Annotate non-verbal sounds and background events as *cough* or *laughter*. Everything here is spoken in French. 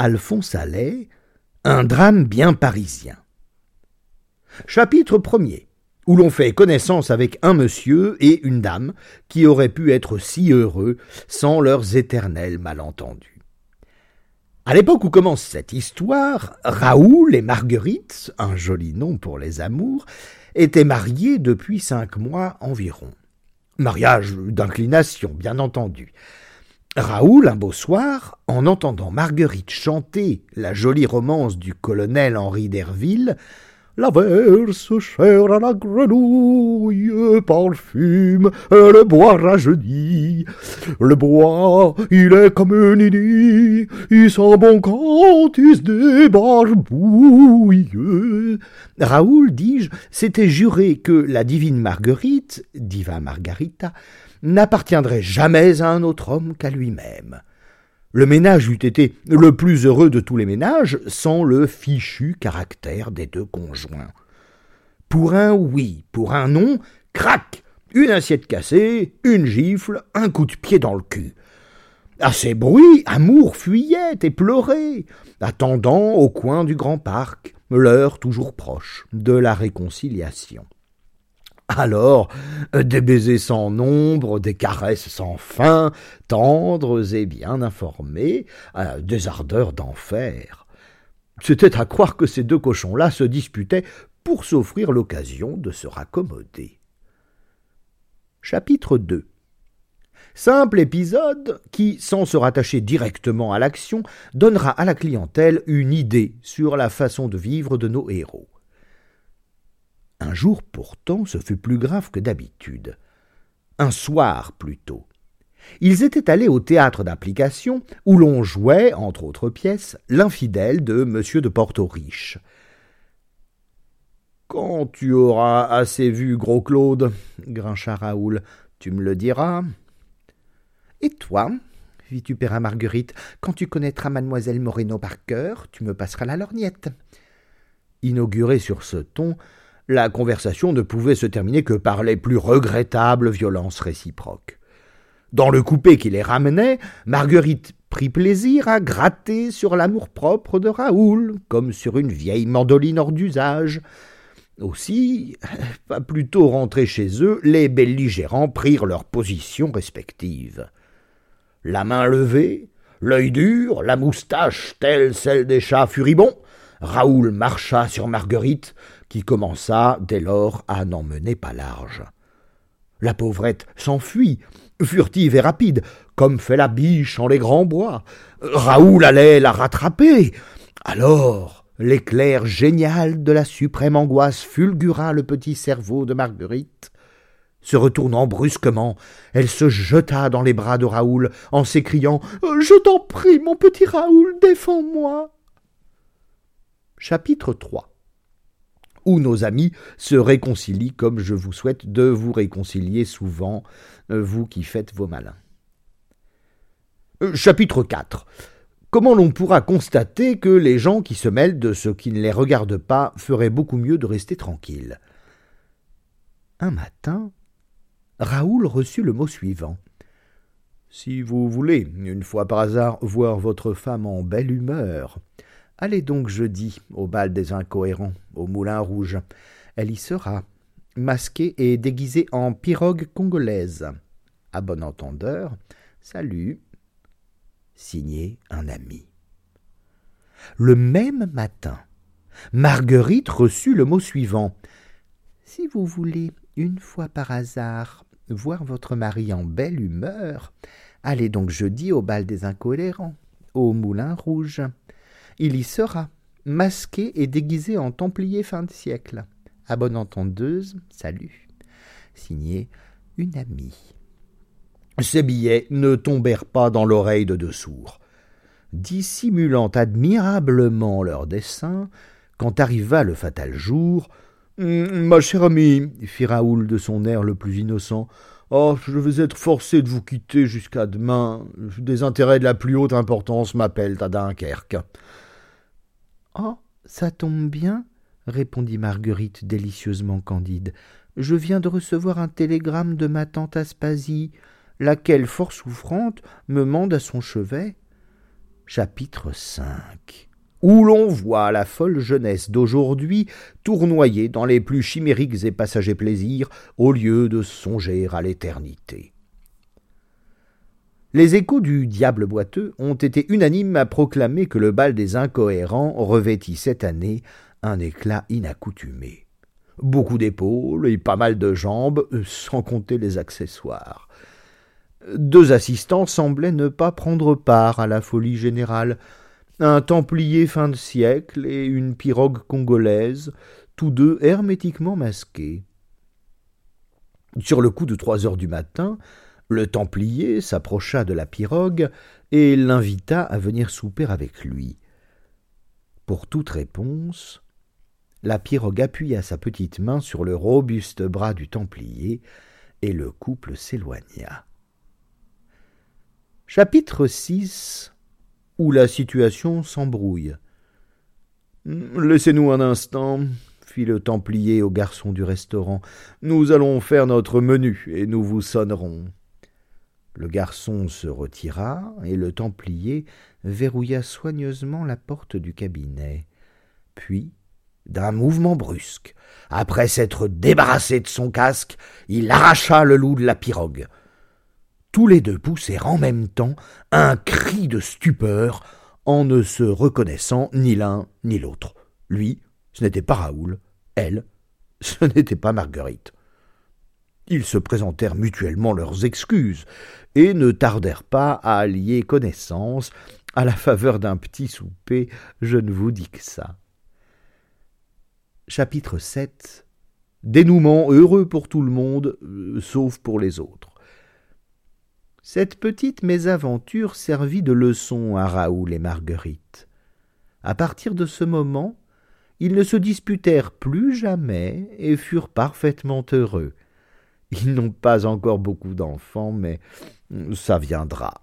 Alphonse Allais, un drame bien parisien. Chapitre premier où l'on fait connaissance avec un monsieur et une dame qui auraient pu être si heureux sans leurs éternels malentendus. À l'époque où commence cette histoire, Raoul et Marguerite, un joli nom pour les amours, étaient mariés depuis cinq mois environ. Mariage d'inclination, bien entendu. Raoul, un beau soir, en entendant Marguerite chanter la jolie romance du colonel Henri d'Herville, la verse chère à la grenouille parfume le bois rajeuni. Le bois, il est comme un nid, il sent bon quand il se débarge bouilleux. Raoul, dis-je, s'était juré que la divine Marguerite, diva Margarita, n'appartiendrait jamais à un autre homme qu'à lui-même. Le ménage eût été le plus heureux de tous les ménages sans le fichu caractère des deux conjoints. Pour un oui, pour un non, crac Une assiette cassée, une gifle, un coup de pied dans le cul. À ces bruits, Amour fuyait et pleurait, attendant au coin du grand parc, l'heure toujours proche de la réconciliation. Alors, des baisers sans nombre, des caresses sans fin, tendres et bien informées, euh, des ardeurs d'enfer. C'était à croire que ces deux cochons-là se disputaient pour s'offrir l'occasion de se raccommoder. Chapitre 2 Simple épisode qui, sans se rattacher directement à l'action, donnera à la clientèle une idée sur la façon de vivre de nos héros. Un jour pourtant ce fut plus grave que d'habitude. Un soir plutôt. Ils étaient allés au théâtre d'application où l'on jouait, entre autres pièces, l'infidèle de M. de Porto-Riche. Quand tu auras assez vu, gros Claude, grincha Raoul, tu me le diras. Et toi, fit Tupérin Marguerite, quand tu connaîtras mademoiselle Moreno par cœur, tu me passeras la lorgnette. Inauguré sur ce ton, la conversation ne pouvait se terminer que par les plus regrettables violences réciproques. Dans le coupé qui les ramenait, Marguerite prit plaisir à gratter sur l'amour-propre de Raoul, comme sur une vieille mandoline hors d'usage. Aussi, *laughs* pas plus tôt rentrés chez eux, les belligérants prirent leurs positions respectives. La main levée, l'œil dur, la moustache telle celle des chats furibonds, Raoul marcha sur Marguerite, qui commença dès lors à n'en mener pas large. La pauvrette s'enfuit, furtive et rapide, comme fait la biche en les grands bois. Raoul allait la rattraper. Alors, l'éclair génial de la suprême angoisse fulgura le petit cerveau de Marguerite. Se retournant brusquement, elle se jeta dans les bras de Raoul en s'écriant Je t'en prie, mon petit Raoul, défends-moi. Chapitre 3 où nos amis se réconcilient comme je vous souhaite de vous réconcilier souvent, euh, vous qui faites vos malins. Euh, chapitre 4 Comment l'on pourra constater que les gens qui se mêlent de ce qui ne les regarde pas feraient beaucoup mieux de rester tranquilles Un matin, Raoul reçut le mot suivant. Si vous voulez, une fois par hasard, voir votre femme en belle humeur, Allez donc jeudi au bal des incohérents, au Moulin Rouge. Elle y sera, masquée et déguisée en pirogue congolaise. À bon entendeur, salut. Signé un ami. Le même matin, Marguerite reçut le mot suivant. Si vous voulez, une fois par hasard, voir votre mari en belle humeur, allez donc jeudi au bal des incohérents, au Moulin Rouge il y sera, masqué et déguisé en templier fin de siècle. À bonne entendeuse, salut. Signé une amie. Ces billets ne tombèrent pas dans l'oreille de deux sourds. Dissimulant admirablement leur dessein, quand arriva le fatal jour, hum, Ma chère amie, fit Raoul de son air le plus innocent, Oh, je vais être forcé de vous quitter jusqu'à demain. Des intérêts de la plus haute importance m'appellent à Dunkerque. Oh. Ça tombe bien, répondit Marguerite délicieusement candide. Je viens de recevoir un télégramme de ma tante Aspasie, laquelle, fort souffrante, me mande à son chevet. Chapitre 5 où l'on voit la folle jeunesse d'aujourd'hui tournoyer dans les plus chimériques et passagers plaisirs au lieu de songer à l'éternité. Les échos du diable boiteux ont été unanimes à proclamer que le bal des incohérents revêtit cette année un éclat inaccoutumé. Beaucoup d'épaules et pas mal de jambes, sans compter les accessoires. Deux assistants semblaient ne pas prendre part à la folie générale. Un templier fin de siècle et une pirogue congolaise, tous deux hermétiquement masqués. Sur le coup de trois heures du matin, le templier s'approcha de la pirogue et l'invita à venir souper avec lui. Pour toute réponse, la pirogue appuya sa petite main sur le robuste bras du templier, et le couple s'éloigna. Chapitre 6 Où la situation s'embrouille. Laissez-nous un instant, fit le templier au garçon du restaurant. Nous allons faire notre menu et nous vous sonnerons. Le garçon se retira et le templier verrouilla soigneusement la porte du cabinet. Puis, d'un mouvement brusque, après s'être débarrassé de son casque, il arracha le loup de la pirogue. Tous les deux poussèrent en même temps un cri de stupeur en ne se reconnaissant ni l'un ni l'autre. Lui, ce n'était pas Raoul, elle, ce n'était pas Marguerite. Ils se présentèrent mutuellement leurs excuses, et ne tardèrent pas à allier connaissance à la faveur d'un petit souper, je ne vous dis que ça. Chapitre 7 Dénouement heureux pour tout le monde, euh, sauf pour les autres. Cette petite mésaventure servit de leçon à Raoul et Marguerite. À partir de ce moment, ils ne se disputèrent plus jamais et furent parfaitement heureux. Ils n'ont pas encore beaucoup d'enfants, mais ça viendra.